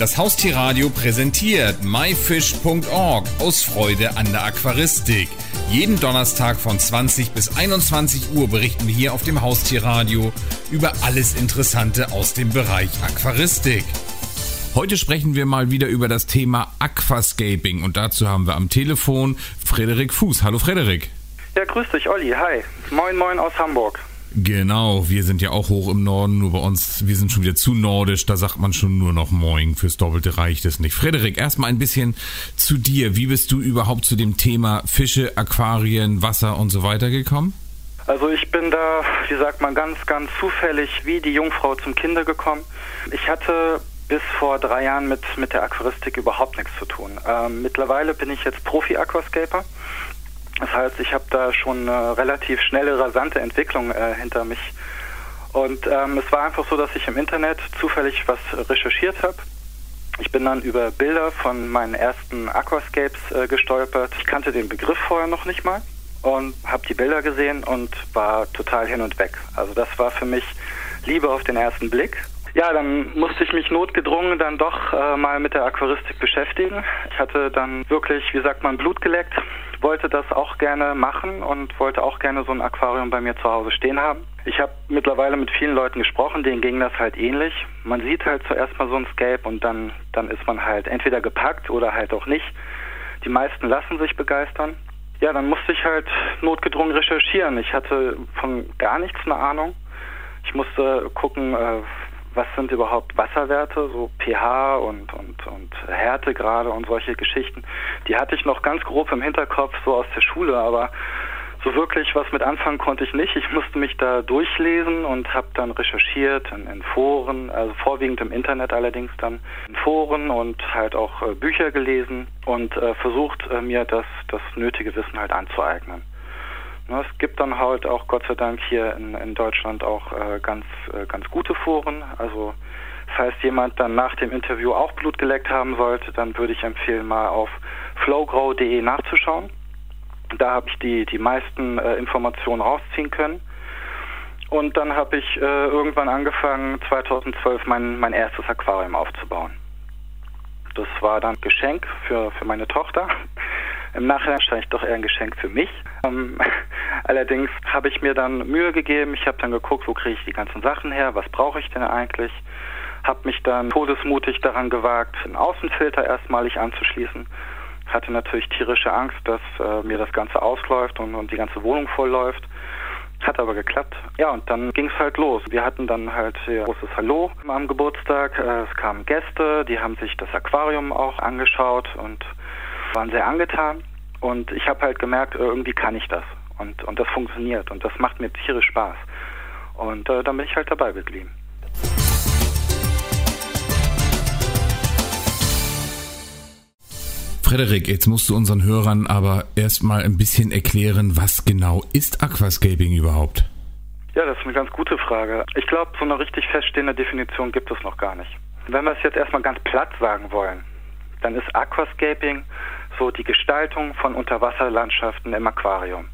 Das Haustierradio präsentiert myfish.org aus Freude an der Aquaristik. Jeden Donnerstag von 20 bis 21 Uhr berichten wir hier auf dem Haustierradio über alles Interessante aus dem Bereich Aquaristik. Heute sprechen wir mal wieder über das Thema Aquascaping und dazu haben wir am Telefon Frederik Fuß. Hallo Frederik. Ja, grüß dich, Olli. Hi. Moin, moin aus Hamburg. Genau, wir sind ja auch hoch im Norden, nur bei uns, wir sind schon wieder zu nordisch, da sagt man schon nur noch Moin, fürs Doppelte reicht es nicht. Frederik, erstmal ein bisschen zu dir. Wie bist du überhaupt zu dem Thema Fische, Aquarien, Wasser und so weiter gekommen? Also ich bin da, wie sagt man, ganz, ganz zufällig wie die Jungfrau zum Kinder gekommen. Ich hatte bis vor drei Jahren mit, mit der Aquaristik überhaupt nichts zu tun. Ähm, mittlerweile bin ich jetzt Profi-Aquascaper. Das heißt, ich habe da schon eine relativ schnelle, rasante Entwicklung äh, hinter mich. Und ähm, es war einfach so, dass ich im Internet zufällig was recherchiert habe. Ich bin dann über Bilder von meinen ersten Aquascapes äh, gestolpert. Ich kannte den Begriff vorher noch nicht mal und habe die Bilder gesehen und war total hin und weg. Also das war für mich Liebe auf den ersten Blick. Ja, dann musste ich mich notgedrungen dann doch äh, mal mit der Aquaristik beschäftigen. Ich hatte dann wirklich, wie sagt man, Blut geleckt wollte das auch gerne machen und wollte auch gerne so ein Aquarium bei mir zu Hause stehen haben. Ich habe mittlerweile mit vielen Leuten gesprochen, denen ging das halt ähnlich. Man sieht halt zuerst mal so ein Scape und dann, dann ist man halt entweder gepackt oder halt auch nicht. Die meisten lassen sich begeistern. Ja, dann musste ich halt notgedrungen recherchieren. Ich hatte von gar nichts eine Ahnung. Ich musste gucken, äh, was sind überhaupt Wasserwerte, so pH und, und, und Härtegrade und solche Geschichten. Die hatte ich noch ganz grob im Hinterkopf, so aus der Schule, aber so wirklich was mit anfangen konnte ich nicht. Ich musste mich da durchlesen und habe dann recherchiert in, in, Foren, also vorwiegend im Internet allerdings dann in Foren und halt auch äh, Bücher gelesen und äh, versucht äh, mir das, das nötige Wissen halt anzueignen. Es gibt dann halt auch Gott sei Dank hier in, in Deutschland auch äh, ganz, äh, ganz gute Foren. Also falls jemand dann nach dem Interview auch Blut geleckt haben sollte, dann würde ich empfehlen, mal auf flowgrow.de nachzuschauen. Da habe ich die, die meisten äh, Informationen rausziehen können. Und dann habe ich äh, irgendwann angefangen, 2012 mein, mein erstes Aquarium aufzubauen. Das war dann Geschenk für, für meine Tochter. Im Nachhinein wahrscheinlich doch eher ein Geschenk für mich. Ähm, allerdings habe ich mir dann Mühe gegeben. Ich habe dann geguckt, wo kriege ich die ganzen Sachen her, was brauche ich denn eigentlich. Habe mich dann todesmutig daran gewagt, einen Außenfilter erstmalig anzuschließen. Hatte natürlich tierische Angst, dass äh, mir das Ganze ausläuft und, und die ganze Wohnung vollläuft. Hat aber geklappt. Ja, und dann ging es halt los. Wir hatten dann halt ein großes Hallo am Geburtstag. Äh, es kamen Gäste, die haben sich das Aquarium auch angeschaut und waren sehr angetan und ich habe halt gemerkt, irgendwie kann ich das und, und das funktioniert und das macht mir tierisch Spaß. Und äh, dann bin ich halt dabei geblieben. Frederik, jetzt musst du unseren Hörern aber erstmal ein bisschen erklären, was genau ist Aquascaping überhaupt? Ja, das ist eine ganz gute Frage. Ich glaube, so eine richtig feststehende Definition gibt es noch gar nicht. Wenn wir es jetzt erstmal ganz platt sagen wollen, dann ist Aquascaping so die Gestaltung von Unterwasserlandschaften im Aquarium.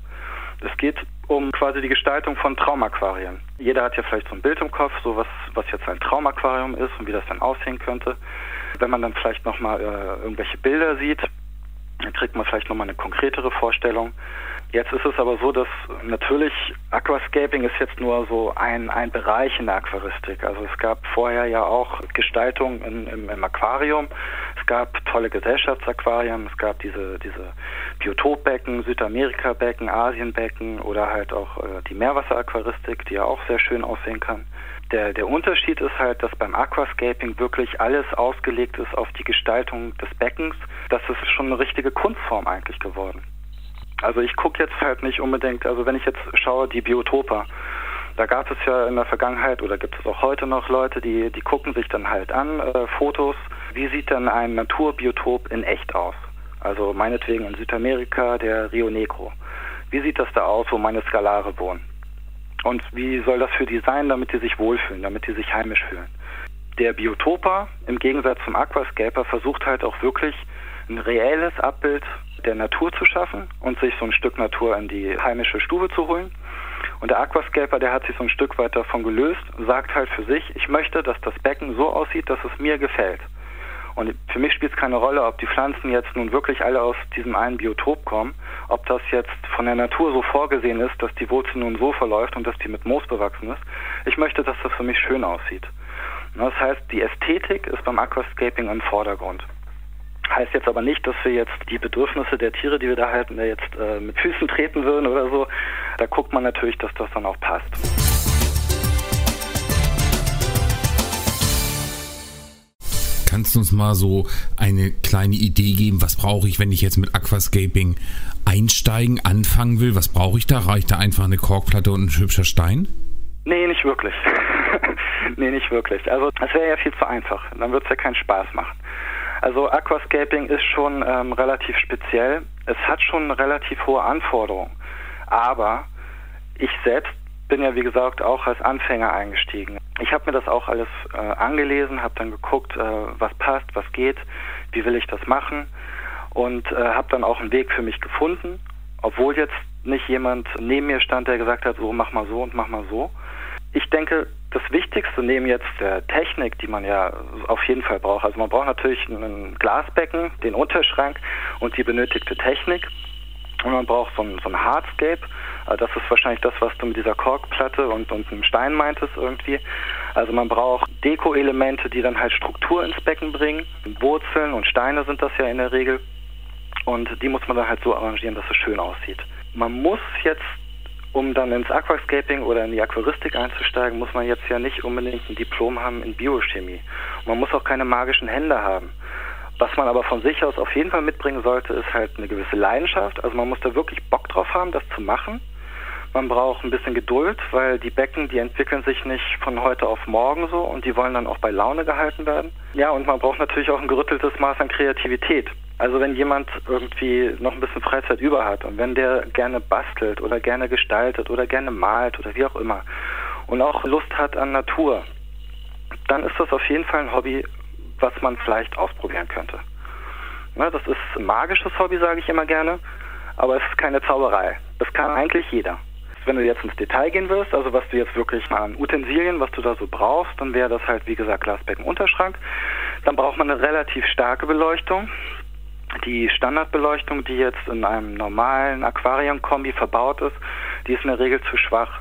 Es geht um quasi die Gestaltung von Traumaquarien. Jeder hat ja vielleicht so ein Bild im Kopf, so was, was jetzt ein Traumaquarium ist und wie das dann aussehen könnte. Wenn man dann vielleicht nochmal äh, irgendwelche Bilder sieht, dann kriegt man vielleicht nochmal eine konkretere Vorstellung. Jetzt ist es aber so, dass natürlich Aquascaping ist jetzt nur so ein, ein Bereich in der Aquaristik. Also es gab vorher ja auch Gestaltung in, im, im Aquarium. Es gab tolle Gesellschaftsaquarien. Es gab diese, diese Biotopbecken, Südamerika-Becken, Asienbecken oder halt auch äh, die Meerwasseraquaristik, die ja auch sehr schön aussehen kann. Der, der Unterschied ist halt, dass beim Aquascaping wirklich alles ausgelegt ist auf die Gestaltung des Beckens. Das ist schon eine richtige Kunstform eigentlich geworden. Also ich gucke jetzt halt nicht unbedingt, also wenn ich jetzt schaue, die Biotoper, da gab es ja in der Vergangenheit oder gibt es auch heute noch Leute, die, die gucken sich dann halt an, äh, Fotos, wie sieht denn ein Naturbiotop in echt aus? Also meinetwegen in Südamerika der Rio Negro. Wie sieht das da aus, wo meine Skalare wohnen? Und wie soll das für die sein, damit die sich wohlfühlen, damit die sich heimisch fühlen? Der Biotoper, im Gegensatz zum Aquascaper, versucht halt auch wirklich ein reelles Abbild der Natur zu schaffen und sich so ein Stück Natur in die heimische Stube zu holen. Und der Aquascaper, der hat sich so ein Stück weit davon gelöst, sagt halt für sich, ich möchte, dass das Becken so aussieht, dass es mir gefällt. Und für mich spielt es keine Rolle, ob die Pflanzen jetzt nun wirklich alle aus diesem einen Biotop kommen, ob das jetzt von der Natur so vorgesehen ist, dass die Wurzel nun so verläuft und dass die mit Moos bewachsen ist. Ich möchte, dass das für mich schön aussieht. Das heißt, die Ästhetik ist beim Aquascaping im Vordergrund. Heißt jetzt aber nicht, dass wir jetzt die Bedürfnisse der Tiere, die wir da halten, jetzt äh, mit Füßen treten würden oder so. Da guckt man natürlich, dass das dann auch passt. Kannst du uns mal so eine kleine Idee geben, was brauche ich, wenn ich jetzt mit Aquascaping einsteigen, anfangen will? Was brauche ich da? Reicht da einfach eine Korkplatte und ein hübscher Stein? Nee, nicht wirklich. nee, nicht wirklich. Also das wäre ja viel zu einfach. Dann würde es ja keinen Spaß machen. Also Aquascaping ist schon ähm, relativ speziell. Es hat schon relativ hohe Anforderungen. Aber ich selbst bin ja wie gesagt auch als Anfänger eingestiegen. Ich habe mir das auch alles äh, angelesen, habe dann geguckt, äh, was passt, was geht, wie will ich das machen und äh, habe dann auch einen Weg für mich gefunden, obwohl jetzt nicht jemand neben mir stand, der gesagt hat, so mach mal so und mach mal so. Ich denke, das Wichtigste neben jetzt der Technik, die man ja auf jeden Fall braucht, also man braucht natürlich ein Glasbecken, den Unterschrank und die benötigte Technik. Und man braucht so ein, so ein Hardscape. Also das ist wahrscheinlich das, was du mit dieser Korkplatte und, und einem Stein meintest irgendwie. Also man braucht Deko-Elemente, die dann halt Struktur ins Becken bringen. Wurzeln und Steine sind das ja in der Regel. Und die muss man dann halt so arrangieren, dass es schön aussieht. Man muss jetzt, um dann ins Aquascaping oder in die Aquaristik einzusteigen, muss man jetzt ja nicht unbedingt ein Diplom haben in Biochemie. Man muss auch keine magischen Hände haben. Was man aber von sich aus auf jeden Fall mitbringen sollte, ist halt eine gewisse Leidenschaft. Also man muss da wirklich Bock drauf haben, das zu machen. Man braucht ein bisschen Geduld, weil die Becken, die entwickeln sich nicht von heute auf morgen so und die wollen dann auch bei Laune gehalten werden. Ja, und man braucht natürlich auch ein gerütteltes Maß an Kreativität. Also wenn jemand irgendwie noch ein bisschen Freizeit über hat und wenn der gerne bastelt oder gerne gestaltet oder gerne malt oder wie auch immer und auch Lust hat an Natur, dann ist das auf jeden Fall ein Hobby, was man vielleicht ausprobieren könnte. Ne, das ist ein magisches Hobby, sage ich immer gerne, aber es ist keine Zauberei. Das kann eigentlich jeder. Wenn du jetzt ins Detail gehen wirst, also was du jetzt wirklich an Utensilien, was du da so brauchst, dann wäre das halt, wie gesagt, Glasbecken, Unterschrank. Dann braucht man eine relativ starke Beleuchtung. Die Standardbeleuchtung, die jetzt in einem normalen Aquarium-Kombi verbaut ist, die ist in der Regel zu schwach.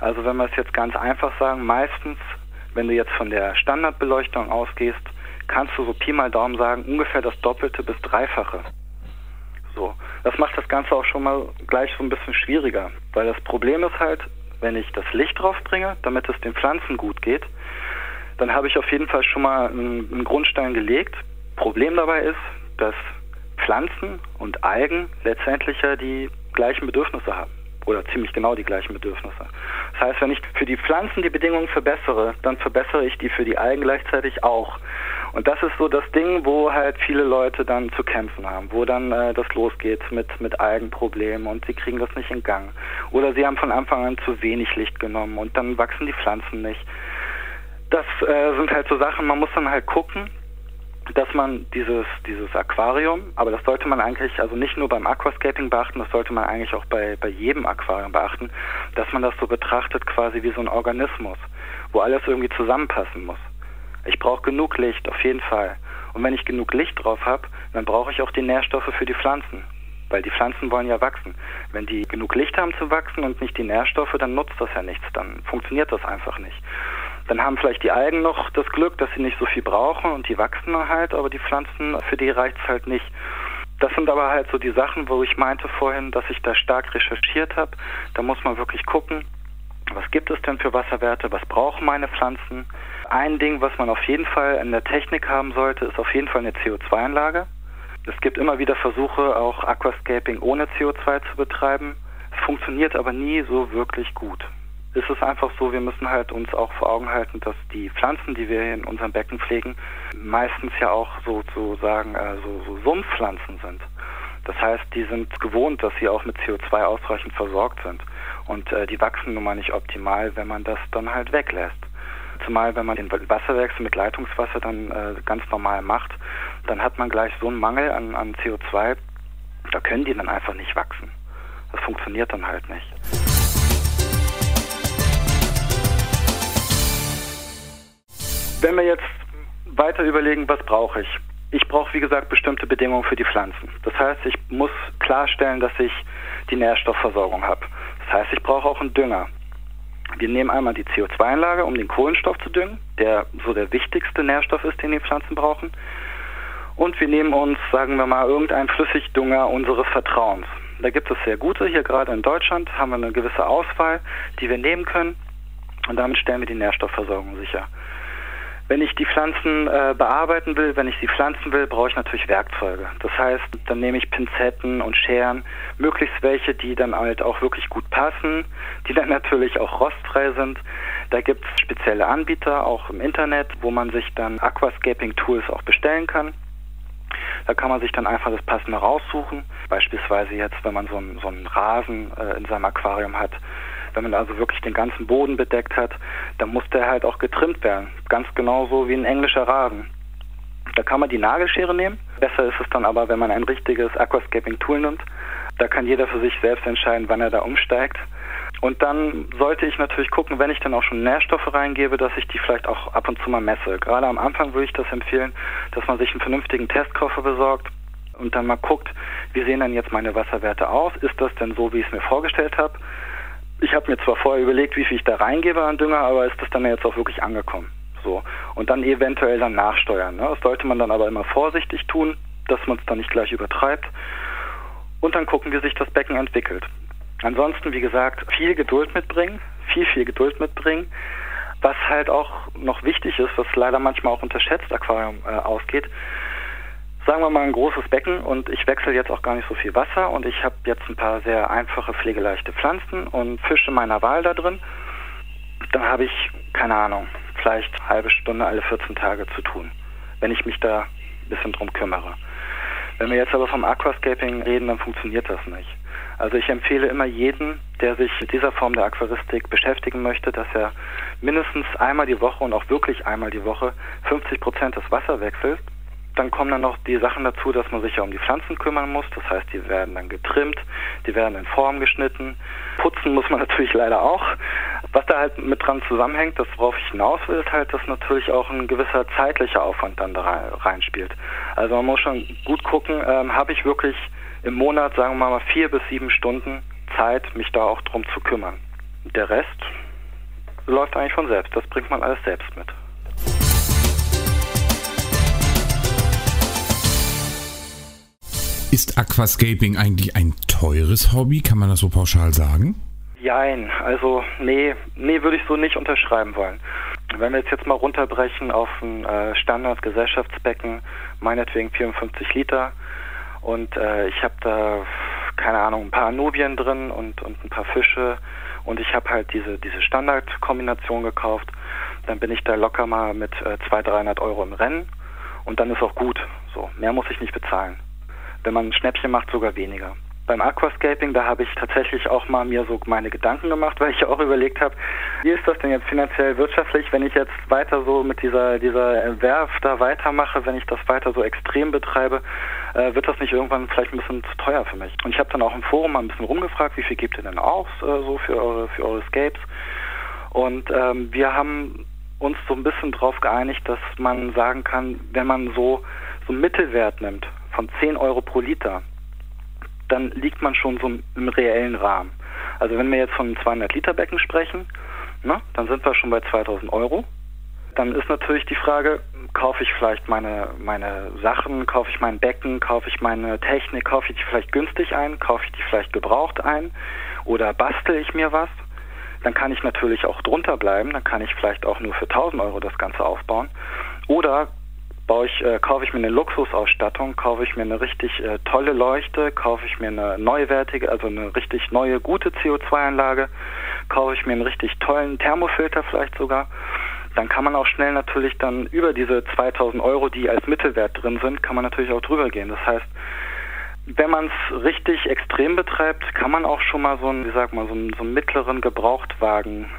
Also wenn wir es jetzt ganz einfach sagen, meistens, wenn du jetzt von der Standardbeleuchtung ausgehst, kannst du so Pi mal Daumen sagen, ungefähr das Doppelte bis Dreifache. So. Das macht das Ganze auch schon mal gleich so ein bisschen schwieriger, weil das Problem ist halt, wenn ich das Licht drauf bringe, damit es den Pflanzen gut geht, dann habe ich auf jeden Fall schon mal einen, einen Grundstein gelegt. Problem dabei ist, dass Pflanzen und Algen letztendlich ja die gleichen Bedürfnisse haben oder ziemlich genau die gleichen Bedürfnisse. Das heißt, wenn ich für die Pflanzen die Bedingungen verbessere, dann verbessere ich die für die Algen gleichzeitig auch. Und das ist so das Ding, wo halt viele Leute dann zu kämpfen haben, wo dann äh, das losgeht mit, mit Algenproblemen und sie kriegen das nicht in Gang. Oder sie haben von Anfang an zu wenig Licht genommen und dann wachsen die Pflanzen nicht. Das äh, sind halt so Sachen, man muss dann halt gucken, dass man dieses, dieses Aquarium, aber das sollte man eigentlich also nicht nur beim Aquascaping beachten, das sollte man eigentlich auch bei, bei jedem Aquarium beachten, dass man das so betrachtet quasi wie so ein Organismus, wo alles irgendwie zusammenpassen muss. Ich brauche genug Licht, auf jeden Fall. Und wenn ich genug Licht drauf habe, dann brauche ich auch die Nährstoffe für die Pflanzen. Weil die Pflanzen wollen ja wachsen. Wenn die genug Licht haben zu wachsen und nicht die Nährstoffe, dann nutzt das ja nichts. Dann funktioniert das einfach nicht. Dann haben vielleicht die Algen noch das Glück, dass sie nicht so viel brauchen und die wachsen halt, aber die Pflanzen, für die reicht es halt nicht. Das sind aber halt so die Sachen, wo ich meinte vorhin, dass ich da stark recherchiert habe. Da muss man wirklich gucken, was gibt es denn für Wasserwerte, was brauchen meine Pflanzen. Ein Ding, was man auf jeden Fall in der Technik haben sollte, ist auf jeden Fall eine CO2-Anlage. Es gibt immer wieder Versuche, auch Aquascaping ohne CO2 zu betreiben. Es funktioniert aber nie so wirklich gut ist es einfach so, wir müssen halt uns auch vor Augen halten, dass die Pflanzen, die wir in unserem Becken pflegen, meistens ja auch sozusagen äh, so, so Sumpfpflanzen sind. Das heißt, die sind gewohnt, dass sie auch mit CO2 ausreichend versorgt sind. Und äh, die wachsen nun mal nicht optimal, wenn man das dann halt weglässt. Zumal wenn man den Wasserwechsel mit Leitungswasser dann äh, ganz normal macht, dann hat man gleich so einen Mangel an, an CO2, da können die dann einfach nicht wachsen. Das funktioniert dann halt nicht. Wenn wir jetzt weiter überlegen, was brauche ich? ich brauche, wie gesagt, bestimmte Bedingungen für die Pflanzen. Das heißt, ich muss klarstellen, dass ich die Nährstoffversorgung habe. Das heißt, ich brauche auch einen Dünger. Wir nehmen einmal die CO2-Einlage, um den Kohlenstoff zu düngen, der so der wichtigste Nährstoff ist, den die Pflanzen brauchen. Und wir nehmen uns, sagen wir mal, irgendeinen Flüssigdünger unseres Vertrauens. Da gibt es sehr gute. Hier gerade in Deutschland haben wir eine gewisse Auswahl, die wir nehmen können. Und damit stellen wir die Nährstoffversorgung sicher. Wenn ich die Pflanzen äh, bearbeiten will, wenn ich sie pflanzen will, brauche ich natürlich Werkzeuge. Das heißt, dann nehme ich Pinzetten und Scheren, möglichst welche, die dann halt auch wirklich gut passen, die dann natürlich auch rostfrei sind. Da gibt es spezielle Anbieter, auch im Internet, wo man sich dann Aquascaping Tools auch bestellen kann. Da kann man sich dann einfach das Passende raussuchen. Beispielsweise jetzt, wenn man so einen, so einen Rasen äh, in seinem Aquarium hat, wenn man also wirklich den ganzen Boden bedeckt hat, dann muss der halt auch getrimmt werden. Ganz genauso wie ein englischer Rasen. Da kann man die Nagelschere nehmen. Besser ist es dann aber, wenn man ein richtiges Aquascaping-Tool nimmt. Da kann jeder für sich selbst entscheiden, wann er da umsteigt. Und dann sollte ich natürlich gucken, wenn ich dann auch schon Nährstoffe reingebe, dass ich die vielleicht auch ab und zu mal messe. Gerade am Anfang würde ich das empfehlen, dass man sich einen vernünftigen Testkoffer besorgt und dann mal guckt, wie sehen denn jetzt meine Wasserwerte aus? Ist das denn so, wie ich es mir vorgestellt habe? Ich habe mir zwar vorher überlegt, wie viel ich da reingebe an Dünger, aber ist das dann jetzt auch wirklich angekommen? So. Und dann eventuell dann nachsteuern. Ne? Das sollte man dann aber immer vorsichtig tun, dass man es dann nicht gleich übertreibt. Und dann gucken, wie sich das Becken entwickelt. Ansonsten, wie gesagt, viel Geduld mitbringen, viel, viel Geduld mitbringen. Was halt auch noch wichtig ist, was leider manchmal auch unterschätzt Aquarium äh, ausgeht, sagen wir mal ein großes Becken und ich wechsle jetzt auch gar nicht so viel Wasser und ich habe jetzt ein paar sehr einfache, pflegeleichte Pflanzen und Fische meiner Wahl da drin, dann habe ich, keine Ahnung, vielleicht eine halbe Stunde alle 14 Tage zu tun, wenn ich mich da ein bisschen drum kümmere. Wenn wir jetzt aber vom Aquascaping reden, dann funktioniert das nicht. Also ich empfehle immer jeden, der sich mit dieser Form der Aquaristik beschäftigen möchte, dass er mindestens einmal die Woche und auch wirklich einmal die Woche 50 Prozent des Wasser wechselt dann kommen dann noch die Sachen dazu, dass man sich ja um die Pflanzen kümmern muss. Das heißt, die werden dann getrimmt, die werden in Form geschnitten. Putzen muss man natürlich leider auch. Was da halt mit dran zusammenhängt, das worauf ich hinaus will, ist halt, dass natürlich auch ein gewisser zeitlicher Aufwand dann da reinspielt. Also man muss schon gut gucken, ähm, habe ich wirklich im Monat, sagen wir mal, vier bis sieben Stunden Zeit, mich da auch drum zu kümmern. Der Rest läuft eigentlich von selbst. Das bringt man alles selbst mit. Ist Aquascaping eigentlich ein teures Hobby? Kann man das so pauschal sagen? Jein, also nee, nee, würde ich so nicht unterschreiben wollen. Wenn wir jetzt, jetzt mal runterbrechen auf ein äh, Standard-Gesellschaftsbecken, meinetwegen 54 Liter und äh, ich habe da, keine Ahnung, ein paar Nubien drin und, und ein paar Fische und ich habe halt diese, diese Standardkombination gekauft, dann bin ich da locker mal mit äh, 200, 300 Euro im Rennen und dann ist auch gut. So, mehr muss ich nicht bezahlen wenn man ein Schnäppchen macht, sogar weniger. Beim Aquascaping, da habe ich tatsächlich auch mal mir so meine Gedanken gemacht, weil ich auch überlegt habe, wie ist das denn jetzt finanziell wirtschaftlich, wenn ich jetzt weiter so mit dieser dieser Werft da weitermache, wenn ich das weiter so extrem betreibe, äh, wird das nicht irgendwann vielleicht ein bisschen zu teuer für mich. Und ich habe dann auch im Forum mal ein bisschen rumgefragt, wie viel gebt ihr denn aus äh, so für eure für eure Scapes? Und ähm, wir haben uns so ein bisschen darauf geeinigt, dass man sagen kann, wenn man so so einen Mittelwert nimmt von 10 Euro pro Liter, dann liegt man schon so im reellen Rahmen. Also wenn wir jetzt von einem 200 Liter Becken sprechen, na, dann sind wir schon bei 2000 Euro. Dann ist natürlich die Frage, kaufe ich vielleicht meine, meine Sachen, kaufe ich mein Becken, kaufe ich meine Technik, kaufe ich die vielleicht günstig ein, kaufe ich die vielleicht gebraucht ein oder bastel ich mir was? Dann kann ich natürlich auch drunter bleiben, dann kann ich vielleicht auch nur für 1000 Euro das Ganze aufbauen. Oder baue ich, äh, kaufe ich mir eine Luxusausstattung, kaufe ich mir eine richtig äh, tolle Leuchte, kaufe ich mir eine neuwertige, also eine richtig neue, gute CO2-Anlage, kaufe ich mir einen richtig tollen Thermofilter vielleicht sogar, dann kann man auch schnell natürlich dann über diese 2000 Euro, die als Mittelwert drin sind, kann man natürlich auch drüber gehen. Das heißt, wenn man es richtig extrem betreibt, kann man auch schon mal so einen, wie sagt man, so einen, so einen mittleren Gebrauchtwagen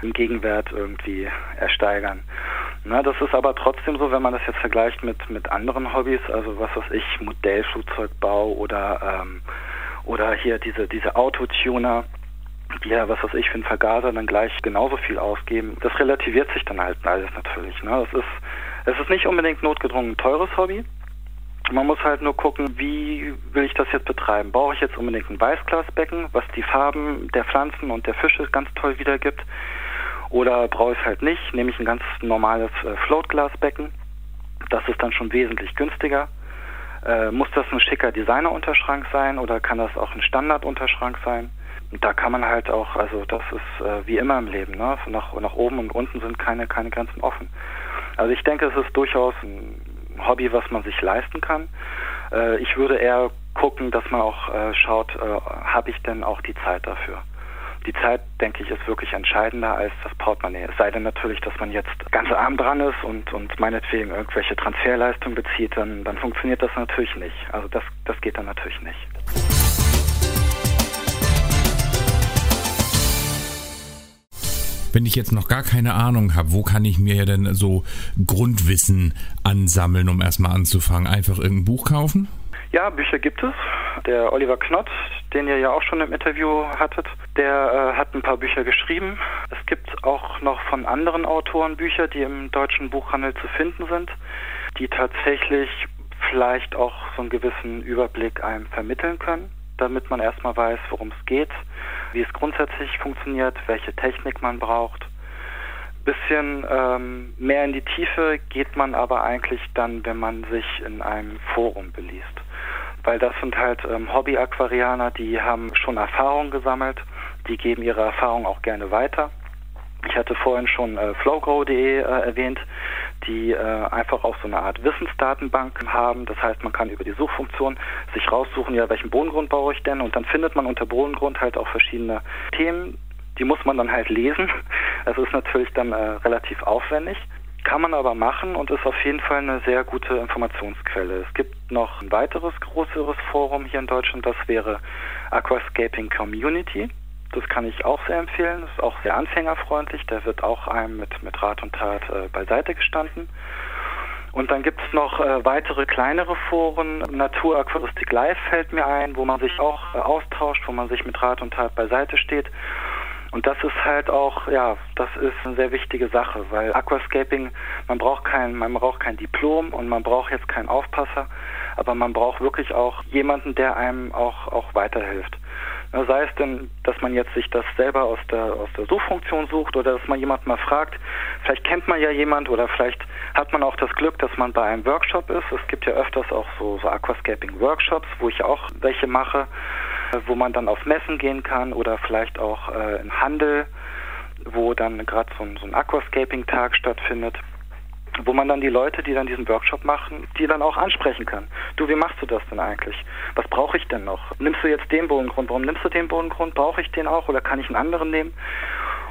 im Gegenwert irgendwie ersteigern. Na, das ist aber trotzdem so, wenn man das jetzt vergleicht mit, mit anderen Hobbys, also was weiß ich, Modellflugzeugbau oder, ähm, oder hier diese, diese Autotuner, die ja, was weiß ich, für einen Vergaser dann gleich genauso viel ausgeben. Das relativiert sich dann halt alles natürlich. Ne? Das ist, es ist nicht unbedingt notgedrungen ein teures Hobby, Man muss halt nur gucken, wie will ich das jetzt betreiben. Brauche ich jetzt unbedingt ein Weißglasbecken, was die Farben der Pflanzen und der Fische ganz toll wiedergibt? Oder brauche ich es halt nicht? Nehme ich ein ganz normales äh, Floatglasbecken. Das ist dann schon wesentlich günstiger. Äh, muss das ein schicker Designer-Unterschrank sein oder kann das auch ein Standard-Unterschrank sein? Und da kann man halt auch, also das ist äh, wie immer im Leben, ne? So nach, nach oben und unten sind keine, keine Grenzen offen. Also ich denke, es ist durchaus ein Hobby, was man sich leisten kann. Äh, ich würde eher gucken, dass man auch äh, schaut, äh, habe ich denn auch die Zeit dafür? Die Zeit, denke ich, ist wirklich entscheidender als das Portemonnaie. Es sei denn natürlich, dass man jetzt ganz arm dran ist und, und meinetwegen irgendwelche Transferleistungen bezieht, dann, dann funktioniert das natürlich nicht. Also das, das geht dann natürlich nicht. Wenn ich jetzt noch gar keine Ahnung habe, wo kann ich mir ja denn so Grundwissen ansammeln, um erstmal anzufangen? Einfach irgendein Buch kaufen? Ja, Bücher gibt es. Der Oliver Knott, den ihr ja auch schon im Interview hattet, der äh, hat ein paar Bücher geschrieben. Es gibt auch noch von anderen Autoren Bücher, die im deutschen Buchhandel zu finden sind, die tatsächlich vielleicht auch so einen gewissen Überblick einem vermitteln können, damit man erstmal weiß, worum es geht, wie es grundsätzlich funktioniert, welche Technik man braucht. Bisschen ähm, mehr in die Tiefe geht man aber eigentlich dann, wenn man sich in einem Forum beliest. Weil das sind halt ähm, Hobby-Aquarianer, die haben schon Erfahrung gesammelt, die geben ihre Erfahrung auch gerne weiter. Ich hatte vorhin schon äh, flowgrow.de äh, erwähnt, die äh, einfach auch so eine Art Wissensdatenbank haben. Das heißt, man kann über die Suchfunktion sich raussuchen, ja, welchen Bodengrund baue ich denn? Und dann findet man unter Bodengrund halt auch verschiedene Themen. Die muss man dann halt lesen. Das ist natürlich dann äh, relativ aufwendig. Kann man aber machen und ist auf jeden Fall eine sehr gute Informationsquelle. Es gibt noch ein weiteres größeres Forum hier in Deutschland, das wäre Aquascaping Community. Das kann ich auch sehr empfehlen. Das ist auch sehr anfängerfreundlich. Da wird auch einem mit, mit Rat und Tat äh, beiseite gestanden. Und dann gibt es noch äh, weitere kleinere Foren. Naturaquaristik Live fällt mir ein, wo man sich auch äh, austauscht, wo man sich mit Rat und Tat beiseite steht. Und das ist halt auch, ja, das ist eine sehr wichtige Sache, weil Aquascaping, man braucht kein, man braucht kein Diplom und man braucht jetzt keinen Aufpasser, aber man braucht wirklich auch jemanden, der einem auch, auch weiterhilft. Sei es denn, dass man jetzt sich das selber aus der, aus der Suchfunktion sucht oder dass man jemanden mal fragt. Vielleicht kennt man ja jemand oder vielleicht hat man auch das Glück, dass man bei einem Workshop ist. Es gibt ja öfters auch so, so Aquascaping-Workshops, wo ich auch welche mache, wo man dann auf Messen gehen kann oder vielleicht auch äh, im Handel, wo dann gerade so so ein Aquascaping-Tag stattfindet wo man dann die Leute, die dann diesen Workshop machen, die dann auch ansprechen kann. Du, wie machst du das denn eigentlich? Was brauche ich denn noch? Nimmst du jetzt den Bodengrund? Warum nimmst du den Bodengrund? Brauche ich den auch oder kann ich einen anderen nehmen?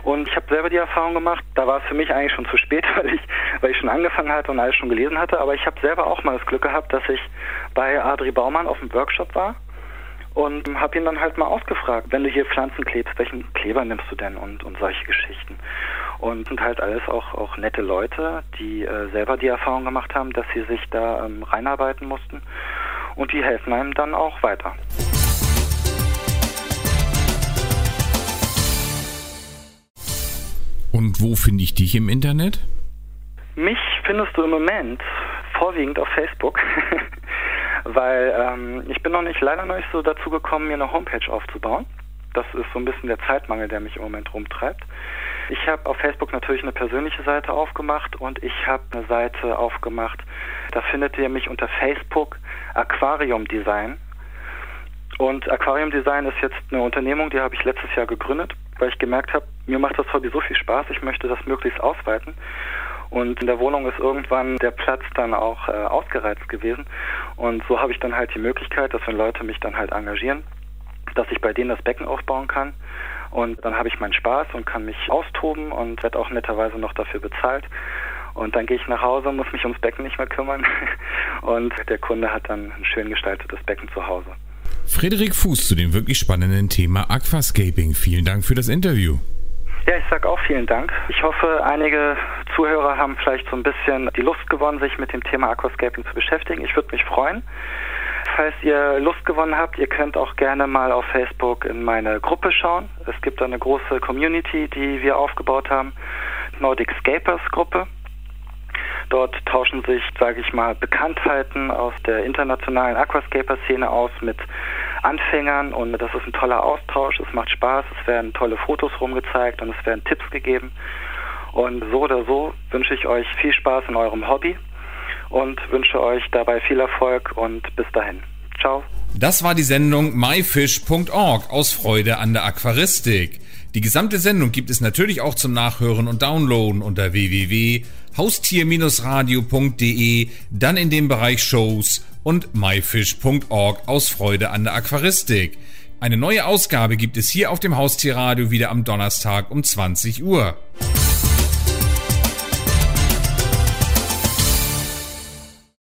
Und ich habe selber die Erfahrung gemacht, da war es für mich eigentlich schon zu spät, weil ich, weil ich schon angefangen hatte und alles schon gelesen hatte, aber ich habe selber auch mal das Glück gehabt, dass ich bei Adri Baumann auf dem Workshop war und habe ihn dann halt mal ausgefragt, wenn du hier Pflanzen klebst, welchen Kleber nimmst du denn und, und solche Geschichten. Und sind halt alles auch, auch nette Leute, die äh, selber die Erfahrung gemacht haben, dass sie sich da ähm, reinarbeiten mussten und die helfen einem dann auch weiter. Und wo finde ich dich im Internet? Mich findest du im Moment vorwiegend auf Facebook. weil ähm, ich bin noch nicht leider noch nicht so dazu gekommen, mir eine Homepage aufzubauen. Das ist so ein bisschen der Zeitmangel, der mich im Moment rumtreibt. Ich habe auf Facebook natürlich eine persönliche Seite aufgemacht und ich habe eine Seite aufgemacht. Da findet ihr mich unter Facebook Aquarium Design. Und Aquarium Design ist jetzt eine Unternehmung, die habe ich letztes Jahr gegründet, weil ich gemerkt habe, mir macht das Hobby so viel Spaß, ich möchte das möglichst ausweiten. Und in der Wohnung ist irgendwann der Platz dann auch äh, ausgereizt gewesen. Und so habe ich dann halt die Möglichkeit, dass wenn Leute mich dann halt engagieren, dass ich bei denen das Becken aufbauen kann. Und dann habe ich meinen Spaß und kann mich austoben und werde auch netterweise noch dafür bezahlt. Und dann gehe ich nach Hause, muss mich ums Becken nicht mehr kümmern. Und der Kunde hat dann ein schön gestaltetes Becken zu Hause. Frederik Fuß zu dem wirklich spannenden Thema Aquascaping. Vielen Dank für das Interview. Ja, ich sage auch vielen Dank. Ich hoffe, einige Zuhörer haben vielleicht so ein bisschen die Lust gewonnen, sich mit dem Thema Aquascaping zu beschäftigen. Ich würde mich freuen. Falls ihr Lust gewonnen habt, ihr könnt auch gerne mal auf Facebook in meine Gruppe schauen. Es gibt eine große Community, die wir aufgebaut haben, Nordic Scapers Gruppe. Dort tauschen sich, sage ich mal, Bekanntheiten aus der internationalen Aquascaper-Szene aus mit Anfängern und das ist ein toller Austausch, es macht Spaß, es werden tolle Fotos rumgezeigt und es werden Tipps gegeben. Und so oder so wünsche ich euch viel Spaß in eurem Hobby und wünsche euch dabei viel Erfolg und bis dahin. Ciao. Das war die Sendung myfish.org aus Freude an der Aquaristik. Die gesamte Sendung gibt es natürlich auch zum Nachhören und Downloaden unter www.haustier-radio.de, dann in dem Bereich Shows und myfish.org aus Freude an der Aquaristik. Eine neue Ausgabe gibt es hier auf dem Haustierradio wieder am Donnerstag um 20 Uhr.